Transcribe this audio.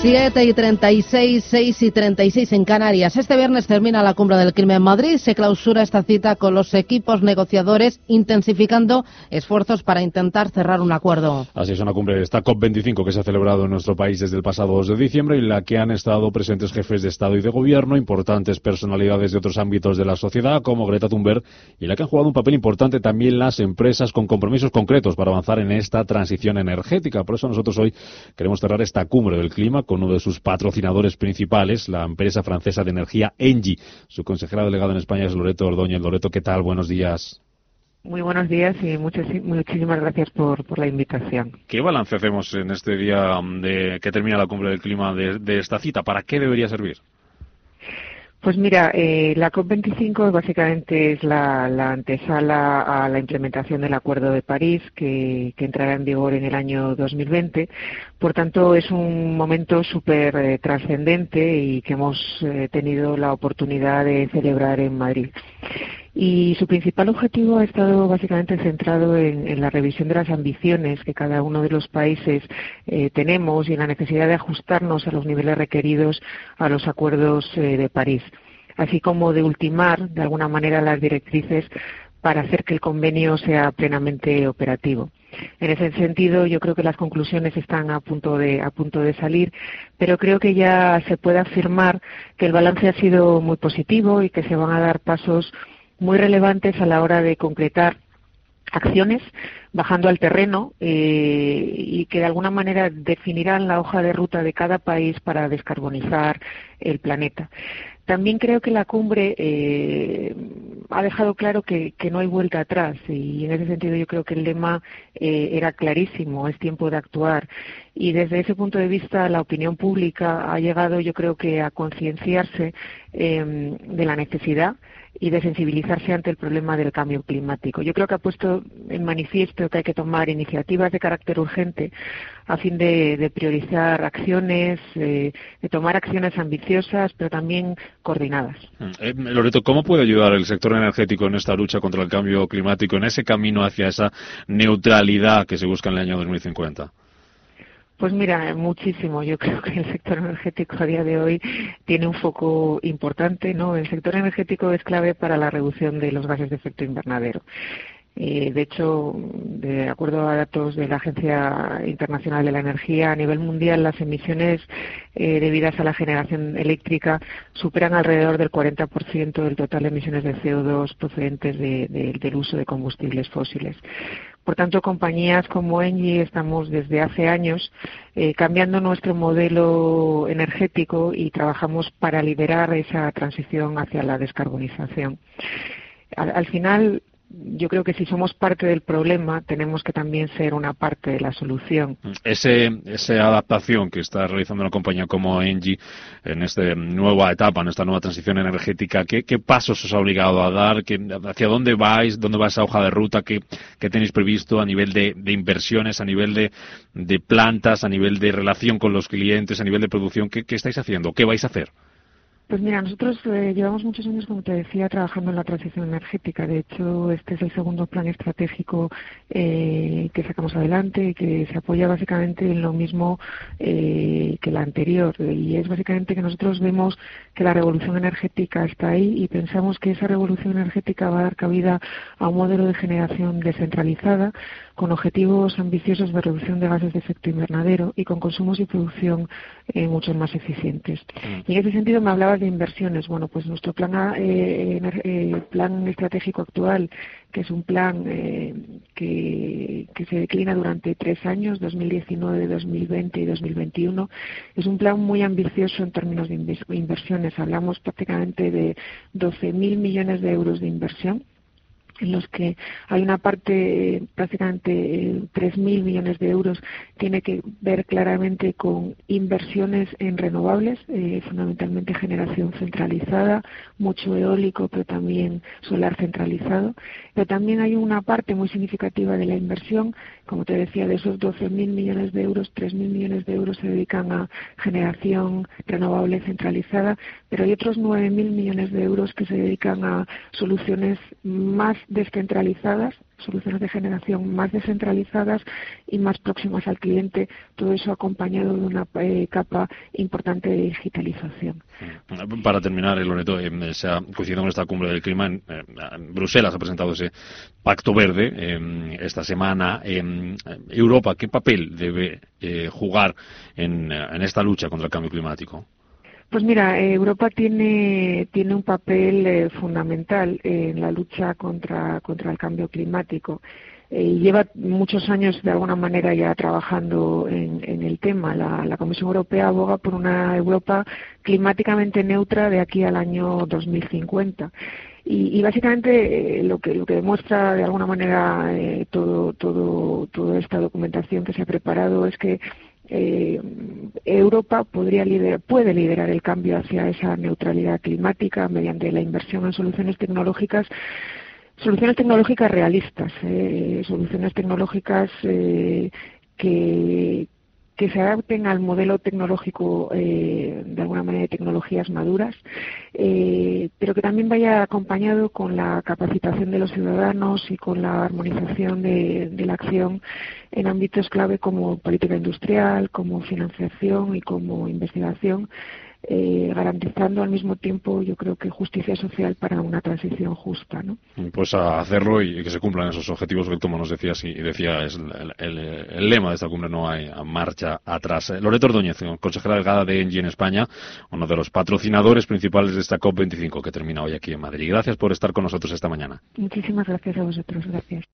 7 y 36, 6 y 36 en Canarias. Este viernes termina la cumbre del clima en Madrid. Se clausura esta cita con los equipos negociadores intensificando esfuerzos para intentar cerrar un acuerdo. Así es una cumbre de esta COP25 que se ha celebrado en nuestro país desde el pasado 2 de diciembre y en la que han estado presentes jefes de Estado y de Gobierno, importantes personalidades de otros ámbitos de la sociedad como Greta Thunberg y la que han jugado un papel importante también las empresas con compromisos concretos para avanzar en esta transición energética. Por eso nosotros hoy queremos cerrar esta cumbre del clima con uno de sus patrocinadores principales, la empresa francesa de energía Engie. Su consejera delegada en España es Loreto Ordóñez. Loreto, ¿qué tal? Buenos días. Muy buenos días y muchas, muchísimas gracias por, la invitación. ¿Qué balance hacemos en este día de, que termina la cumbre del clima de esta cita? ¿Para qué debería servir? Pues mira, eh, la COP25 básicamente es la, antesala a la implementación del Acuerdo de París que, entrará en vigor en el año 2020. Por tanto, es un momento súper eh, trascendente y que hemos eh, tenido la oportunidad de celebrar en Madrid y su principal objetivo ha estado básicamente centrado en, la revisión de las ambiciones que cada uno de los países eh, tenemos y en la necesidad de ajustarnos a los niveles requeridos a los acuerdos eh, de París, así como de ultimar de alguna manera las directrices para hacer que el convenio sea plenamente operativo. En ese sentido, yo creo que las conclusiones están a punto de, a punto de salir, pero creo que ya se puede afirmar que el balance ha sido muy positivo y que se van a dar pasos muy relevantes a la hora de concretar acciones bajando al terreno eh, y que de alguna manera definirán la hoja de ruta de cada país para descarbonizar el planeta. También creo que la cumbre eh, ha dejado claro que, no hay vuelta atrás y en ese sentido yo creo que el lema eh, era clarísimo, es tiempo de actuar y desde ese punto de vista la opinión pública ha llegado yo creo que a concienciarse de la necesidad y de sensibilizarse ante el problema del cambio climático. Yo creo que ha puesto en manifiesto que hay que tomar iniciativas de carácter urgente a fin de, priorizar acciones, eh, de tomar acciones ambiciosas, pero también coordinadas. Mm. Eh, Loreto, ¿cómo puede ayudar el sector energético en esta lucha contra el cambio climático, en ese camino hacia esa neutralidad que se busca en el año 2050? Pues mira, muchísimo. Yo creo que el sector energético a día de hoy tiene un foco importante, ¿no? El sector energético es clave para la reducción de los gases de efecto invernadero. Eh, de hecho, de acuerdo a datos de la Agencia Internacional de la Energía, a nivel mundial las emisiones eh, debidas a la generación eléctrica superan alrededor del 40% del total de emisiones de CO2 procedentes del uso de combustibles fósiles. Por tanto, compañías como Engie estamos desde hace años eh, cambiando nuestro modelo energético y trabajamos para liderar esa transición hacia la descarbonización. al final, yo creo que si somos parte del problema, tenemos que también ser una parte de la solución. Ese, esa adaptación que está realizando una compañía como Engie en esta nueva etapa, en esta nueva transición energética, ¿qué, pasos os ha obligado a dar? ¿Hacia dónde vais? ¿Dónde va esa hoja de ruta? ¿Qué, tenéis previsto a nivel de, inversiones, a nivel de, plantas, a nivel de relación con los clientes, a nivel de producción? ¿Qué, qué estáis haciendo? ¿Qué vais a hacer? Pues mira, nosotros eh, llevamos muchos años, como te decía, trabajando en la transición energética. De hecho, este es el segundo plan estratégico eh, que sacamos adelante y que se apoya básicamente en lo mismo eh, que el anterior. Y es básicamente que nosotros vemos que la revolución energética está ahí y pensamos que esa revolución energética va a dar cabida a un modelo de generación descentralizada con objetivos ambiciosos de reducción de gases de efecto invernadero y con consumos y producción mucho más eficientes. Mm. Y en ese sentido me hablaba de inversiones. Bueno, pues nuestro plan, eh, eh, plan estratégico actual, que es un plan eh, que, se declina durante tres años, 2019, 2020 y 2021, es un plan muy ambicioso en términos de inversiones. Hablamos prácticamente de 12.000 millones de euros de inversión en los que hay una parte, prácticamente 3.000 millones de euros, tiene que ver claramente con inversiones en renovables, eh, fundamentalmente generación centralizada, mucho eólico, pero también solar centralizado. Pero también hay una parte muy significativa de la inversión, como te decía, de esos 12.000 millones de euros, 3.000 millones de euros se dedican a generación renovable centralizada, pero hay otros 9.000 millones de euros que se dedican a soluciones más descentralizadas, soluciones de generación más descentralizadas y más próximas al cliente, todo eso acompañado de una eh, capa importante de digitalización. Mm. Para terminar, eh, Loreto, eh, se ha coincidido con esta cumbre del clima. En, Bruselas ha presentado ese pacto verde esta semana. Europa, ¿qué papel debe jugar en esta lucha contra el cambio climático? Pues mira, Europa tiene, tiene un papel eh, fundamental en la lucha contra, contra el cambio climático. Eh, lleva muchos años, de alguna manera, ya trabajando en, el tema. La, Comisión Europea aboga por una Europa climáticamente neutra de aquí al año 2050. Y, y básicamente eh, lo, que, lo que demuestra, de alguna manera, todo, todo, toda esta documentación que se ha preparado es que eh, Europa podría puede liderar el cambio hacia esa neutralidad climática mediante la inversión en soluciones tecnológicas soluciones tecnológicas realistas, eh, soluciones tecnológicas eh, que, que se adapten al modelo tecnológico, eh, de alguna manera, de tecnologías maduras, eh, pero que también vaya acompañado con la capacitación de los ciudadanos y con la armonización de, de la acción en ámbitos clave como política industrial, como financiación y como investigación eh, garantizando al mismo tiempo, yo creo que justicia social para una transición justa. ¿no? Pues a hacerlo y, que se cumplan esos objetivos que, como nos decías y decía, es el, lema de esta cumbre, no hay marcha atrás. Eh, Loreto Ordóñez, consejera delegada de Engie en España, uno de los patrocinadores principales de esta COP25 que termina hoy aquí en Madrid. Gracias por estar con nosotros esta mañana. Muchísimas gracias a vosotros. Gracias.